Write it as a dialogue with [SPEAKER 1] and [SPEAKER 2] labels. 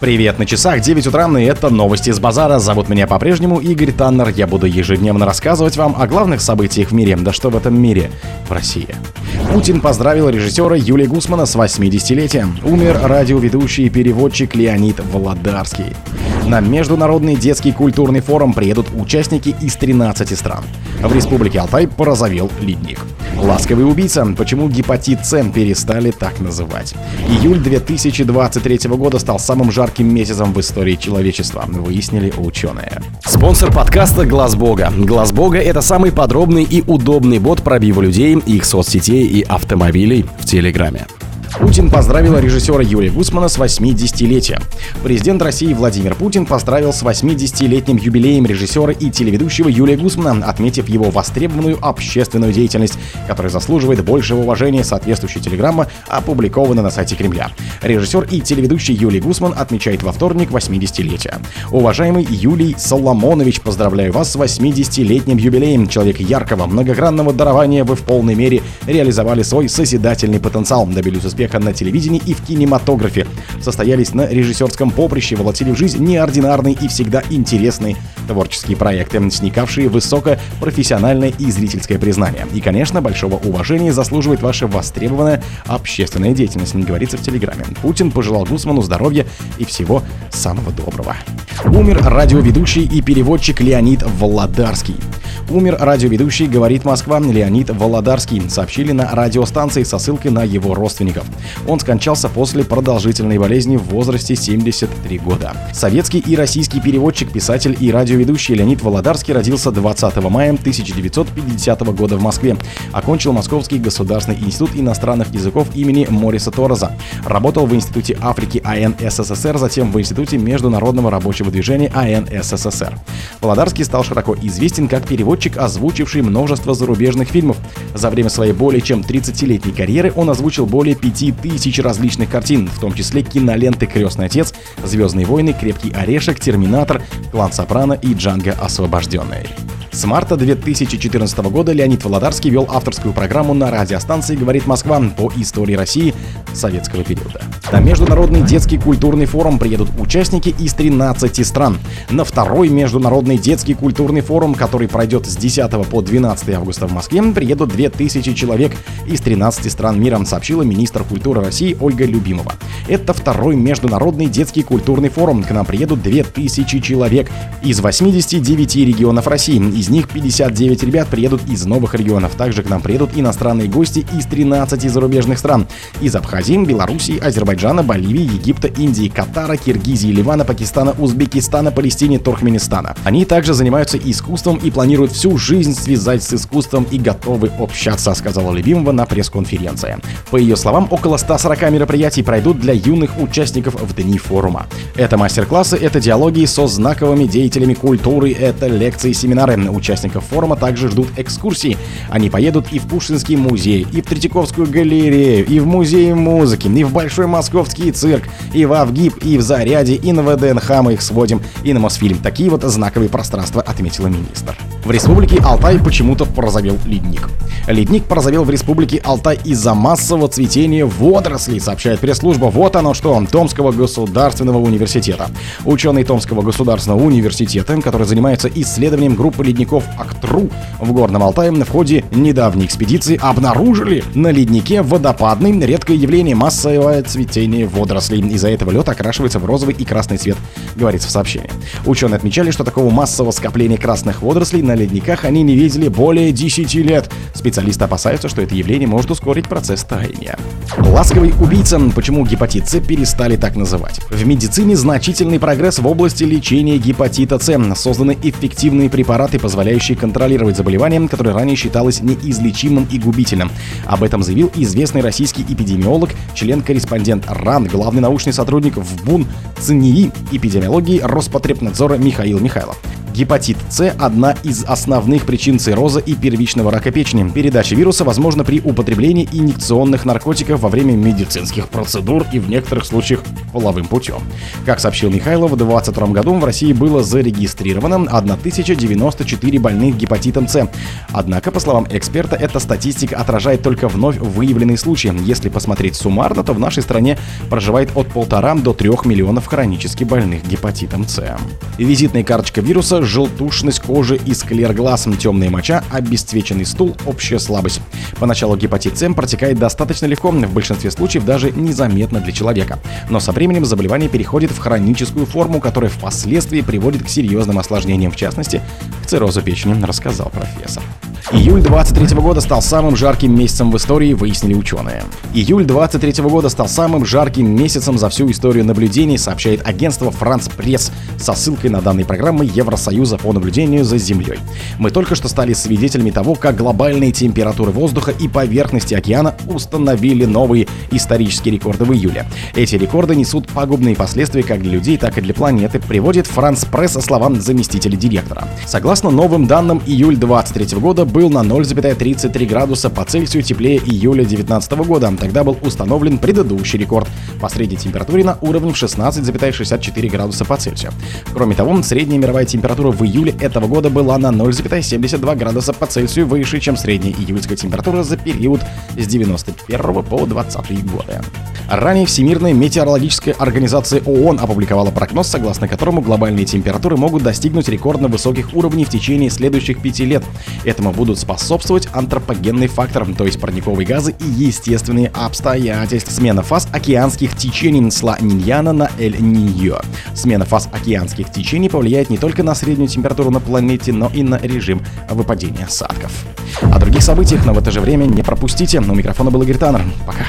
[SPEAKER 1] Привет, на часах 9 утра, и это новости с базара. Зовут меня по-прежнему Игорь Таннер. Я буду ежедневно рассказывать вам о главных событиях в мире. Да что в этом мире? В России. Путин поздравил режиссера Юлия Гусмана с 80-летием. Умер радиоведущий и переводчик Леонид Володарский. На Международный детский культурный форум приедут участники из 13 стран. В Республике Алтай порозовел ледник. Ласковый убийца. Почему гепатит С перестали так называть? Июль 2023 года стал самым жарким месяцем в истории человечества, выяснили ученые. Спонсор подкаста Глаз Бога. Глаз Бога это самый подробный и удобный бот пробива людей, их соцсетей и автомобилей в Телеграме. Путин поздравил режиссера Юрия Гусмана с 80-летием. Президент России Владимир Путин поздравил с 80-летним юбилеем режиссера и телеведущего Юрия Гусмана, отметив его востребованную общественную деятельность, которая заслуживает большего уважения, соответствующая телеграмма опубликована на сайте Кремля. Режиссер и телеведущий Юлий Гусман отмечает во вторник 80-летие. Уважаемый Юлий Соломонович, поздравляю вас с 80-летним юбилеем. Человек яркого, многогранного дарования вы в полной мере реализовали свой созидательный потенциал, добились успеха успеха на телевидении и в кинематографе. Состоялись на режиссерском поприще, волотили в жизнь неординарные и всегда интересные творческие проекты, сникавшие высокопрофессиональное и зрительское признание. И, конечно, большого уважения заслуживает ваша востребованная общественная деятельность, не говорится в Телеграме. Путин пожелал Гусману здоровья и всего самого доброго. Умер радиоведущий и переводчик Леонид Володарский. Умер радиоведущий «Говорит Москва» Леонид Володарский, сообщили на радиостанции со ссылкой на его родственников. Он скончался после продолжительной болезни в возрасте 73 года. Советский и российский переводчик, писатель и радиоведущий Леонид Володарский родился 20 мая 1950 года в Москве. Окончил Московский государственный институт иностранных языков имени Мориса Тороза. Работал в Институте Африки АН СССР, затем в Институте международного рабочего движения АН СССР. Володарский стал широко известен как переводчик, озвучивший множество зарубежных фильмов. За время своей более чем 30-летней карьеры он озвучил более 5000 различных картин, в том числе киноленты «Крестный отец», «Звездные войны», «Крепкий орешек», «Терминатор», «Клан Сопрано» и «Джанго освобожденный». С марта 2014 года Леонид Володарский вел авторскую программу на радиостанции «Говорит Москва» по истории России советского периода. На Международный детский культурный форум приедут участники из 13 стран. На второй Международный детский культурный форум, который пройдет с 10 по 12 августа в Москве, приедут 2000 человек из 13 стран мира, сообщила министр культуры России Ольга Любимова. Это второй Международный детский культурный форум. К нам приедут 2000 человек из 89 регионов России. Из них 59 ребят приедут из новых регионов. Также к нам приедут иностранные гости из 13 зарубежных стран. Из Абхазии, Белоруссии, Азербайджана, Боливии, Египта, Индии, Катара, Киргизии, Ливана, Пакистана, Узбекистана, Палестины, Туркменистана. Они также занимаются искусством и планируют всю жизнь связать с искусством и готовы общаться, сказала Любимова на пресс-конференции. По ее словам, около 140 мероприятий пройдут для юных участников в дни форума. Это мастер-классы, это диалоги со знаковыми деятелями культуры, это лекции, семинары. Участников форума также ждут экскурсии. Они поедут и в Пушкинский музей, и в Третьяковскую галерею, и в музей музыки, и в Большой Московский цирк, и в Авгип, и в Заряде, и на ВДНХ мы их сводим, и на Мосфильм. Такие вот знаковые пространства, отметила министр. В республике Алтай почему-то порозовел ледник. Ледник порозовел в республике Алтай из-за массового цветения водорослей, сообщает пресс-служба. Вот оно что, Томского государственного университета. Ученые Томского государственного университета, который занимается исследованием группы ледников Актру в Горном Алтае, в ходе недавней экспедиции обнаружили на леднике водопадный редкое явление массовое цветение водорослей. Из-за этого лед окрашивается в розовый и красный цвет, говорится в сообщении. Ученые отмечали, что такого массового скопления красных водорослей на ледниках они не видели более 10 лет. Специалисты опасаются, что это явление может ускорить процесс таяния. Ласковый убийца. Почему гепатит С перестали так называть? В медицине значительный прогресс в области лечения гепатита С. Созданы эффективные препараты, позволяющие контролировать заболевание, которое ранее считалось неизлечимым и губительным. Об этом заявил известный российский эпидемиолог, член-корреспондент РАН, главный научный сотрудник в БУН ЦНИИ эпидемиологии Роспотребнадзора Михаил Михайлов. Гепатит С – одна из основных причин цирроза и первичного рака печени. Передача вируса возможна при употреблении инъекционных наркотиков во время медицинских процедур и в некоторых случаях половым путем. Как сообщил Михайлов, в 2022 году в России было зарегистрировано 1094 больных гепатитом С. Однако, по словам эксперта, эта статистика отражает только вновь выявленные случаи. Если посмотреть суммарно, то в нашей стране проживает от полтора до трех миллионов хронически больных гепатитом С. Визитная карточка вируса – желтушность кожи и склер глаз, темная моча, обесцвеченный стул, общая слабость. Поначалу гепатит С протекает достаточно легко, в большинстве случаев даже незаметно для человека. Но со временем заболевание переходит в хроническую форму, которая впоследствии приводит к серьезным осложнениям, в частности, к циррозу печени, рассказал профессор. Июль 23 года стал самым жарким месяцем в истории, выяснили ученые. Июль 23 года стал самым жарким месяцем за всю историю наблюдений, сообщает агентство France Press со ссылкой на данные программы Евросоюза по наблюдению за Землей. Мы только что стали свидетелями того, как глобальные температуры воздуха и поверхности океана установили новые исторические рекорды в июле. Эти рекорды несут пагубные последствия как для людей, так и для планеты, приводит France Press словам заместителя директора. Согласно новым данным, июль 23 года был на 0,33 градуса по Цельсию теплее июля 2019 года. Тогда был установлен предыдущий рекорд по средней температуре на уровне 16,64 градуса по Цельсию. Кроме того, средняя мировая температура в июле этого года была на 0,72 градуса по Цельсию выше, чем средняя июльская температура за период с 91 по 20 годы. Ранее Всемирная метеорологическая организация ООН опубликовала прогноз, согласно которому глобальные температуры могут достигнуть рекордно высоких уровней в течение следующих пяти лет. Этому будут способствовать антропогенный фактор, то есть парниковые газы и естественные обстоятельства. Смена фаз океанских течений с Ла Ниньяна на Эль Ниньо. Смена фаз океанских течений повлияет не только на среднюю температуру на планете, но и на режим выпадения осадков. О других событиях, но в это же время не пропустите. У микрофона был Игорь Таннер. Пока.